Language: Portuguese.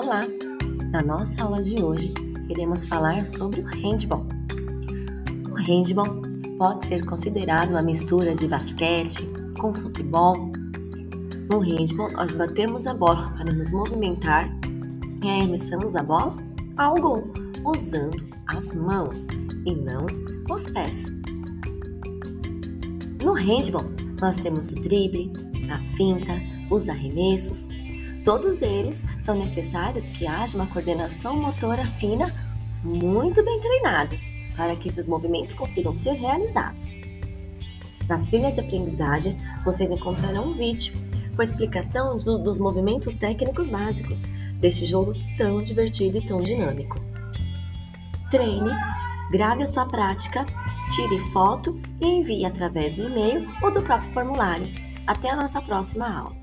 Olá! Na nossa aula de hoje, iremos falar sobre o handball. O handball pode ser considerado uma mistura de basquete com futebol. No handball, nós batemos a bola para nos movimentar e arremessamos a bola ao gol, usando as mãos e não os pés. No handball, nós temos o drible, a finta, os arremessos. Todos eles são necessários que haja uma coordenação motora fina muito bem treinada para que esses movimentos consigam ser realizados. Na trilha de aprendizagem, vocês encontrarão um vídeo com a explicação do, dos movimentos técnicos básicos deste jogo tão divertido e tão dinâmico. Treine, grave a sua prática, tire foto e envie através do e-mail ou do próprio formulário. Até a nossa próxima aula!